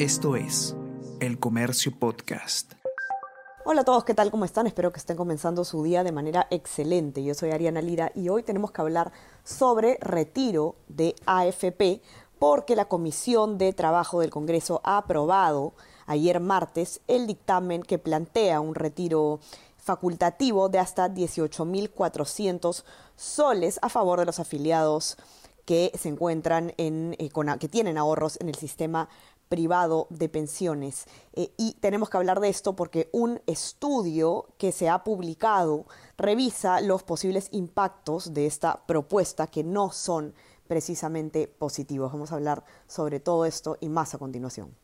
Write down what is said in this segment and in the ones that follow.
Esto es El Comercio Podcast. Hola a todos, ¿qué tal? ¿Cómo están? Espero que estén comenzando su día de manera excelente. Yo soy Ariana Lira y hoy tenemos que hablar sobre retiro de AFP porque la Comisión de Trabajo del Congreso ha aprobado ayer martes el dictamen que plantea un retiro facultativo de hasta 18.400 soles a favor de los afiliados que se encuentran en, eh, que tienen ahorros en el sistema privado de pensiones. Eh, y tenemos que hablar de esto porque un estudio que se ha publicado revisa los posibles impactos de esta propuesta que no son precisamente positivos. Vamos a hablar sobre todo esto y más a continuación.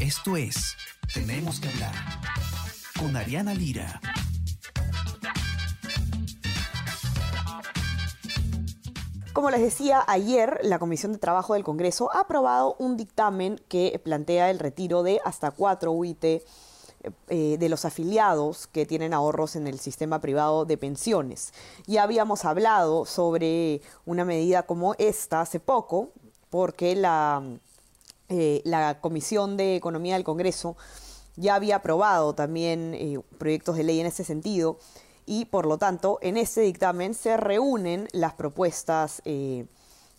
Esto es Tenemos que hablar con Ariana Lira. Como les decía, ayer la Comisión de Trabajo del Congreso ha aprobado un dictamen que plantea el retiro de hasta cuatro UIT eh, de los afiliados que tienen ahorros en el sistema privado de pensiones. Ya habíamos hablado sobre una medida como esta hace poco, porque la, eh, Comisión de Economía del Congreso ya había aprobado también eh, proyectos de ley en ese sentido y por lo tanto en ese dictamen se reúnen las propuestas eh,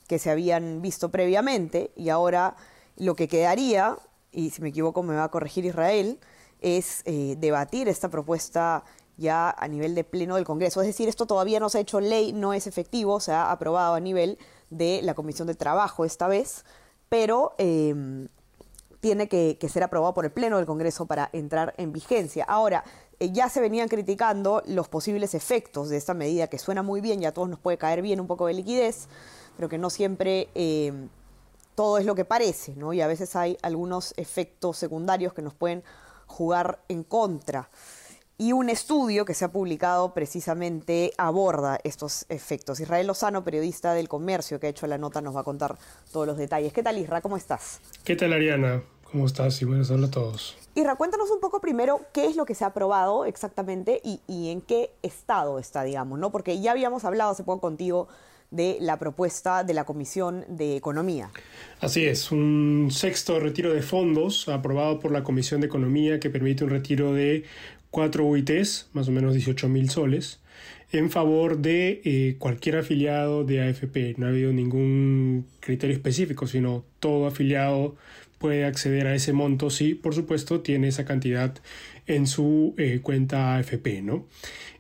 que se habían visto previamente y ahora lo que quedaría, y si me equivoco me va a corregir Israel, es eh, debatir esta propuesta ya a nivel de pleno del Congreso. Es decir, esto todavía no se ha hecho ley, no es efectivo, se ha aprobado a nivel de la Comisión de Trabajo esta vez, pero em, tiene que, que, ser aprobado por el Pleno del Congreso para entrar en vigencia. Ahora, eh, ya se venían criticando los posibles efectos de esta medida, que suena muy bien y a todos nos puede caer bien un poco de liquidez, pero que no siempre eh, todo es lo que parece, ¿no? Y a veces hay algunos efectos secundarios que nos pueden jugar en contra. Y un estudio que se ha publicado precisamente aborda estos efectos. Israel Lozano, periodista del comercio que ha hecho la nota, nos va a contar todos los detalles. ¿Qué tal, Isra? ¿Cómo estás? ¿Qué tal, Ariana? ¿Cómo estás? Y buenas tardes a todos. Irra, cuéntanos un poco primero qué es lo que se ha aprobado exactamente y, en qué estado está, digamos, ¿no? Porque ya habíamos hablado hace poco contigo de la propuesta de la Comisión de Economía. Así es, un sexto retiro de fondos aprobado por la Comisión de Economía que permite un retiro de cuatro UITs, más o menos 18 mil soles, en favor de eh, cualquier afiliado de AFP. No ha habido ningún criterio específico, sino todo afiliado puede acceder a ese monto si, por supuesto, tiene esa cantidad en su eh, cuenta AFP, ¿no?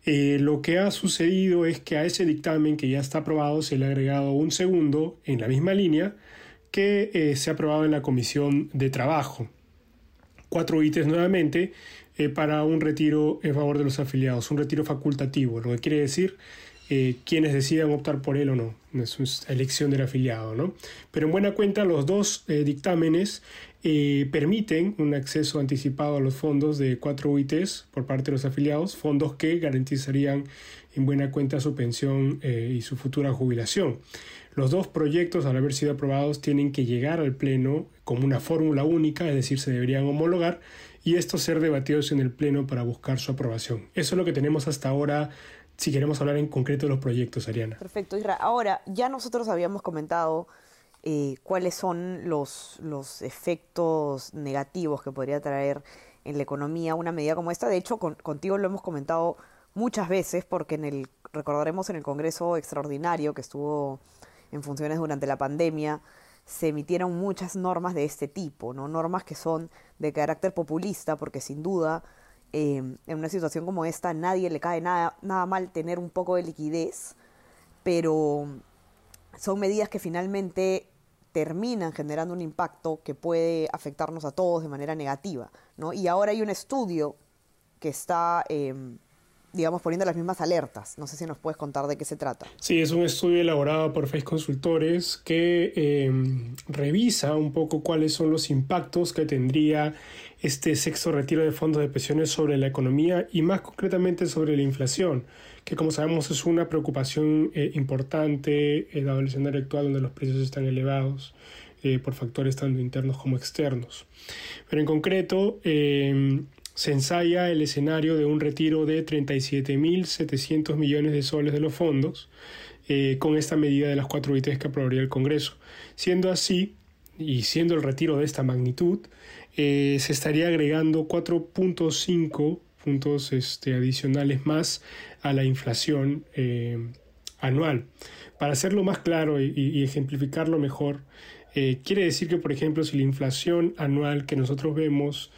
Eh, lo que ha sucedido es que a ese dictamen que ya está aprobado se le ha agregado un segundo en la misma línea que eh, se ha aprobado en la Comisión de Trabajo. Cuatro ítems nuevamente para un retiro en favor de los afiliados, un retiro facultativo, lo que quiere decir eh, quienes decidan optar por él o no. Es una elección del afiliado, ¿no? Pero en buena cuenta, los dos eh, dictámenes eh, permiten un acceso anticipado a los fondos de cuatro UITs por parte de los afiliados, fondos que garantizarían en buena cuenta su pensión y su futura jubilación. Los dos proyectos, al haber sido aprobados, tienen que llegar al Pleno como una fórmula única, es decir, se deberían homologar y estos ser debatidos en el Pleno para buscar su aprobación. Eso es lo que tenemos hasta ahora si queremos hablar en concreto de los proyectos, Ariana. Perfecto, Isra. Ahora, ya nosotros habíamos comentado eh, cuáles son los, los efectos negativos que podría traer en la economía una medida como esta. De hecho, contigo lo hemos comentado muchas veces porque en el recordaremos en el Congreso extraordinario que estuvo en funciones durante la pandemia se emitieron muchas normas de este tipo, ¿no? Normas que son de carácter populista porque sin duda Em, en una situación como esta a nadie le cae nada, nada mal tener un poco de liquidez, pero son medidas que finalmente terminan generando un impacto que puede afectarnos a todos de manera negativa. ¿no? Y ahora hay un estudio que está em, digamos, poniendo las mismas alertas. No sé si nos puedes contar de qué se trata. Sí, es un estudio elaborado por Face Consultores que em, revisa un poco cuáles son los impactos que tendría este sexto retiro de fondos de pensiones sobre la economía y más concretamente sobre la inflación, que como sabemos es una preocupación eh, importante en dado el escenario actual donde los precios están elevados. Eh, por factores tanto internos como externos. Pero en concreto, em, se ensaya el escenario de un retiro de 37.700 millones de soles de los fondos eh, con esta medida de las cuatro UITs que aprobaría el Congreso. Siendo así, y siendo el retiro de esta magnitud, eh, se estaría agregando 4.5 puntos este, adicionales más a la inflación eh, anual. Para hacerlo más claro y, ejemplificarlo mejor, quiere decir que, por ejemplo, si la inflación anual que nosotros vemos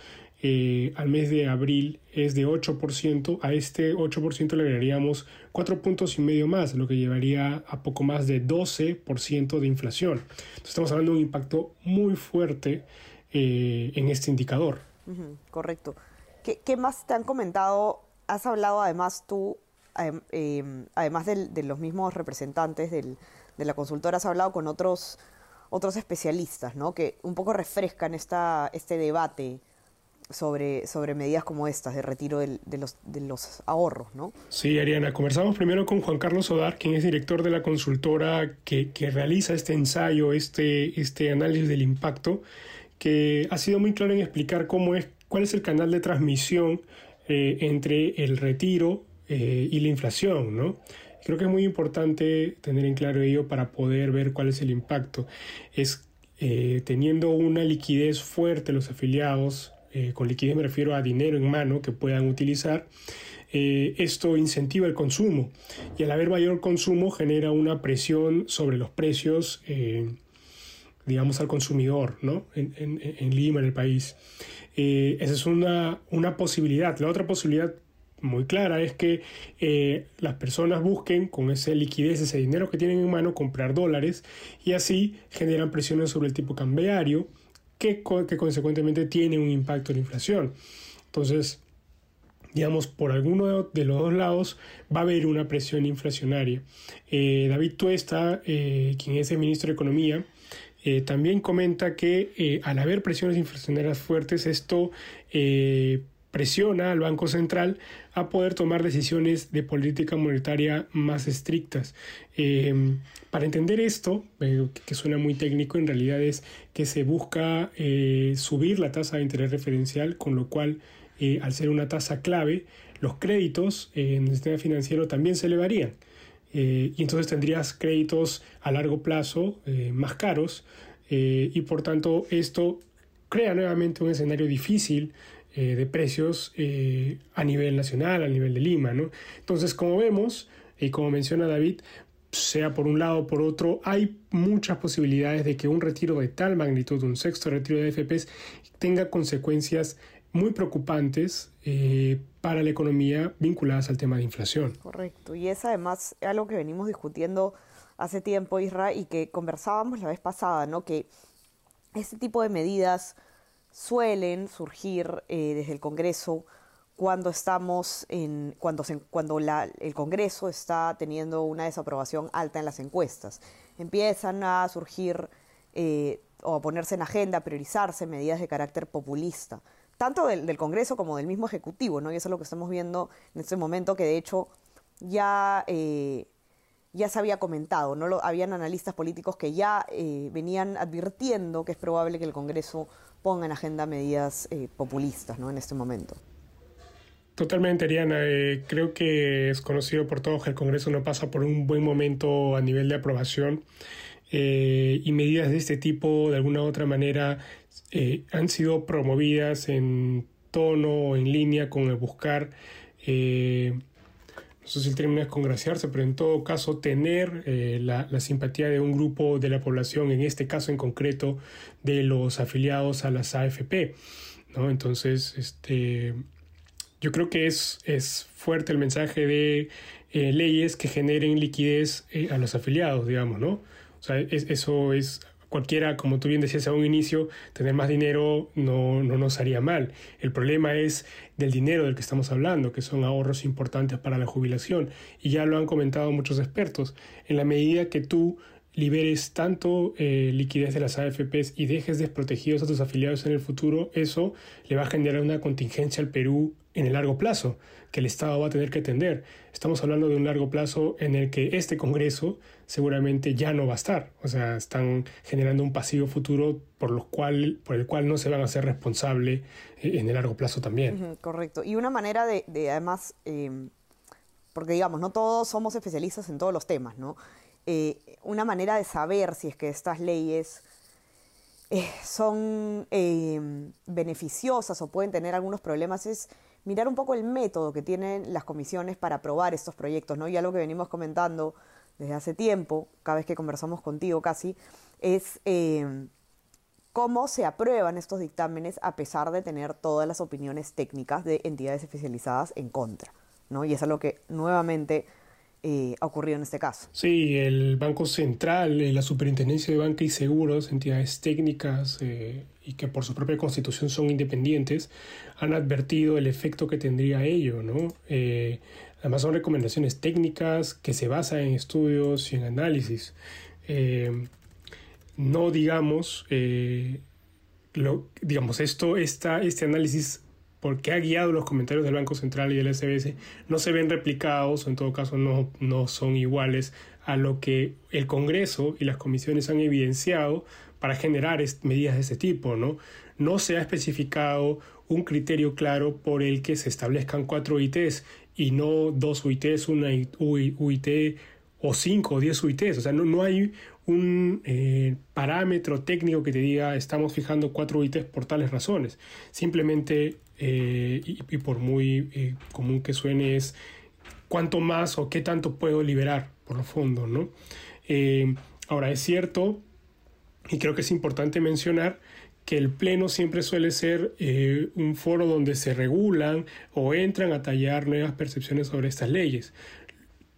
eh, al mes de abril es de 8%, a este 8% le agregaríamos 4 puntos y medio más, lo que llevaría a poco más de 12% de inflación. Entonces estamos hablando de un impacto muy fuerte eh, en este indicador. correcto. ¿Qué, más te han comentado? Has hablado además tú, em, además de, los mismos representantes de la consultora, has hablado con otros, otros especialistas, ¿no? Que un poco refrescan esta, este debate sobre, sobre medidas como estas de retiro de, los, de los ahorros, ¿no? Sí, Ariana, conversamos primero con Juan Carlos Odar, quien es director de la consultora que, que realiza este ensayo, este, este análisis del impacto, que ha sido muy claro en explicar cómo es, cuál es el canal de transmisión eh, entre el retiro eh, y la inflación, ¿no? Creo que es muy importante tener en claro ello para poder ver cuál es el impacto. Es eh, teniendo una liquidez fuerte los afiliados, eh, con liquidez me refiero a dinero en mano que puedan utilizar, eh, esto incentiva el consumo y al haber mayor consumo genera una presión sobre los precios, eh, digamos, al consumidor ¿no? en, Lima, en el país. esa es una, una posibilidad. La otra posibilidad muy clara es que las personas busquen con esa liquidez, ese dinero que tienen en mano, comprar dólares y así generan presiones sobre el tipo cambiario que, consecuentemente tiene un impacto en la inflación. Entonces, digamos, por alguno de los dos lados va a haber una presión inflacionaria. Eh, David Tuesta, eh, quien es el ministro de Economía, eh, también comenta que al haber presiones inflacionarias fuertes, esto presiona al Banco Central a poder tomar decisiones de política monetaria más estrictas. Em, para entender esto, eh, que suena muy técnico, en realidad es que se busca eh, subir la tasa de interés referencial, con lo cual, eh, al ser una tasa clave, los créditos en el sistema financiero también se elevarían. y entonces tendrías créditos a largo plazo más caros y por tanto esto crea nuevamente un escenario difícil eh, de precios eh, a nivel nacional, a nivel de Lima. ¿no? Entonces, como vemos, y como menciona David, sea por un lado o por otro, hay muchas posibilidades de que un retiro de tal magnitud, un sexto retiro de FPs, tenga consecuencias muy preocupantes eh, para la economía vinculadas al tema de inflación. Correcto, y es además algo que venimos discutiendo hace tiempo, Isra, y que conversábamos la vez pasada, ¿no? Que este tipo de medidas suelen surgir eh, desde el Congreso cuando estamos en cuando se, cuando la, el Congreso está teniendo una desaprobación alta en las encuestas. Empiezan a surgir eh, o a ponerse en agenda a priorizarse medidas de carácter populista tanto del, Congreso como del mismo ejecutivo no y eso es lo que estamos viendo en este momento que de hecho ya eh, ya se había comentado, ¿no? Lo, habían analistas políticos que ya venían advirtiendo que es probable que el Congreso ponga en agenda medidas eh, populistas ¿no? en este momento. Totalmente, Ariana. Eh, creo que es conocido por todos que el Congreso no pasa por un buen momento a nivel de aprobación eh, y medidas de este tipo, de alguna u otra manera, han sido promovidas en tono o en línea con el buscar no sé si el término es congraciarse, pero en todo caso tener eh, la, simpatía de un grupo de la población, en este caso en concreto de los afiliados a las AFP. ¿no? Entonces, este, yo creo que es, es fuerte el mensaje de eh, leyes que generen liquidez eh, a los afiliados, digamos, ¿no? O sea, eso es cualquiera, como tú bien decías a un inicio, tener más dinero no, no nos haría mal. El problema es del dinero del que estamos hablando, que son ahorros importantes para la jubilación. Y ya lo han comentado muchos expertos. En la medida que tú liberes tanto eh, liquidez de las AFPs y dejes desprotegidos a tus afiliados en el futuro, eso le va a generar una contingencia al Perú en el largo plazo que el Estado va a tener que atender. Estamos hablando de un largo plazo en el que este Congreso seguramente ya no va a estar. O sea, están generando un pasivo futuro por, cual, por el cual no se van a ser responsables eh, en el largo plazo también. correcto. Y una manera de, además, em, porque digamos, no todos somos especialistas en todos los temas, ¿no? Eh, una manera de saber si es que estas leyes eh, son em, beneficiosas o pueden tener algunos problemas es mirar un poco el método que tienen las comisiones para aprobar estos proyectos, ¿no? Y algo que venimos comentando desde hace tiempo, cada vez que conversamos contigo casi, es eh, cómo se aprueban estos dictámenes a pesar de tener todas las opiniones técnicas de entidades especializadas en contra, ¿no? Y es algo que nuevamente eh, ocurrido en este caso. Sí, el Banco Central, eh, la Superintendencia de Banca y Seguros, entidades técnicas eh, y que por su propia constitución son independientes, han advertido el efecto que tendría ello. ¿no? además son recomendaciones técnicas que se basan en estudios y en análisis. no digamos, lo, digamos esto, esta, este análisis porque ha guiado los comentarios del Banco Central y del SBS, no se ven replicados o en todo caso no, no son iguales a lo que el Congreso y las comisiones han evidenciado para generar medidas de ese tipo. ¿no? no se ha especificado un criterio claro por el que se establezcan cuatro UITs y no dos UITs, una UIT o cinco o diez UITs. O sea, no, no hay un eh, parámetro técnico que te diga estamos fijando cuatro UITs por tales razones. Simplemente eh, y, por muy eh, común que suene es cuánto más o qué tanto puedo liberar por los fondos, ¿no? Ahora es cierto y creo que es importante mencionar que el pleno siempre suele ser un foro donde se regulan o entran a tallar nuevas percepciones sobre estas leyes.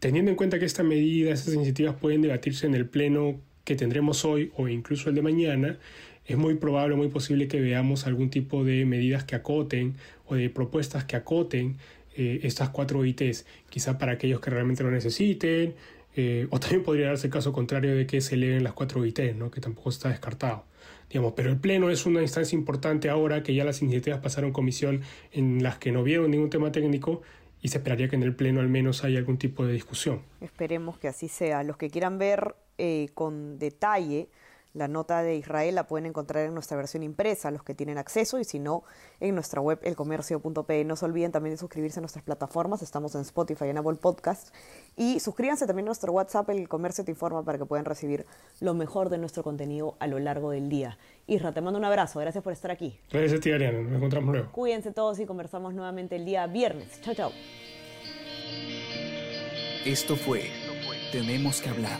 Teniendo en cuenta que esta medida, estas iniciativas pueden debatirse en el pleno que tendremos hoy o incluso el de mañana, es muy probable, muy posible que veamos algún tipo de medidas que acoten o de propuestas que acoten eh, estas cuatro ITs, quizá para aquellos que realmente lo necesiten, eh, o también podría darse el caso contrario de que se eleven las cuatro ITs, ¿no? que tampoco está descartado. Digamos, pero el Pleno es una instancia importante ahora que ya las iniciativas pasaron comisión en las que no vieron ningún tema técnico y se esperaría que en el Pleno al menos haya algún tipo de discusión. Esperemos que así sea. Los que quieran ver eh, con detalle la nota de Israel la pueden encontrar en nuestra versión impresa, los que tienen acceso, y si no, en nuestra web elcomercio.pe. No se olviden también de suscribirse a nuestras plataformas, estamos en Spotify, en Apple Podcast, y suscríbanse también a nuestro WhatsApp, El Comercio Te Informa, para que puedan recibir lo mejor de nuestro contenido a lo largo del día. Isra, te mando un abrazo, gracias por estar aquí. Gracias a ti, Ariana, nos encontramos luego. Cuídense todos y conversamos nuevamente el día viernes. Chao, chao. Esto fue Tenemos que hablar